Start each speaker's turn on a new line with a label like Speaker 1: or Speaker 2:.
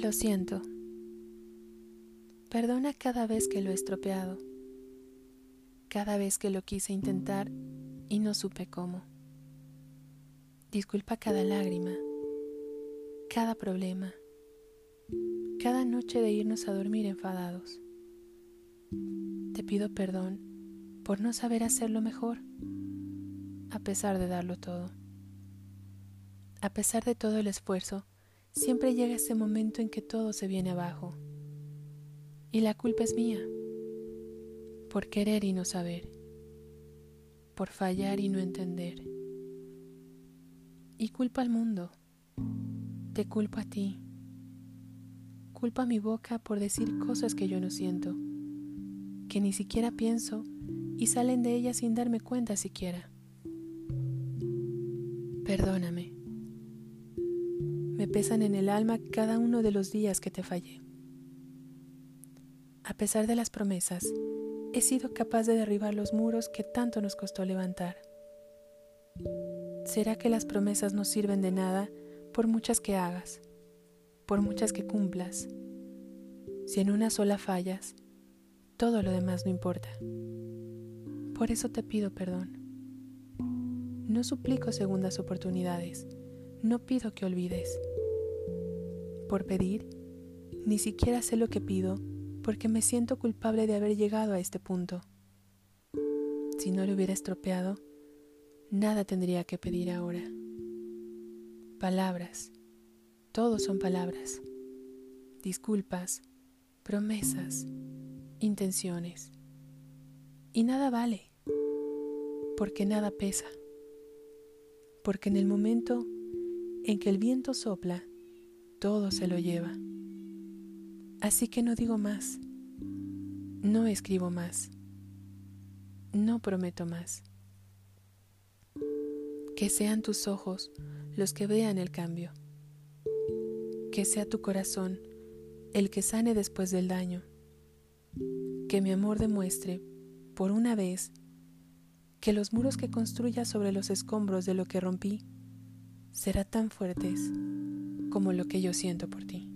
Speaker 1: Lo siento. Perdona cada vez que lo he estropeado, cada vez que lo quise intentar y no supe cómo. Disculpa cada lágrima, cada problema, cada noche de irnos a dormir enfadados. Te pido perdón por no saber hacerlo mejor, a pesar de darlo todo. A pesar de todo el esfuerzo, siempre llega ese momento en que todo se viene abajo. Y la culpa es mía, por querer y no saber, por fallar y no entender. Y culpa al mundo, te culpo a ti, culpa a mi boca por decir cosas que yo no siento, que ni siquiera pienso y salen de ella sin darme cuenta siquiera. Perdóname. Pesan en el alma cada uno de los días que te fallé. A pesar de las promesas, he sido capaz de derribar los muros que tanto nos costó levantar. ¿Será que las promesas no sirven de nada por muchas que hagas, por muchas que cumplas? Si en una sola fallas, todo lo demás no importa. Por eso te pido perdón. No suplico segundas oportunidades no pido que olvides. Por pedir, ni siquiera sé lo que pido porque me siento culpable de haber llegado a este punto. Si no lo hubiera estropeado, nada tendría que pedir ahora. Palabras, todo son palabras. Disculpas, promesas, intenciones. Y nada vale, porque nada pesa, porque en el momento en que el viento sopla, todo se lo lleva. Así que no digo más, no escribo más, no prometo más. Que sean tus ojos los que vean el cambio, que sea tu corazón el que sane después del daño, que mi amor demuestre, por una vez, que los muros que construya sobre los escombros de lo que rompí será tan fuertes como lo que yo siento por ti.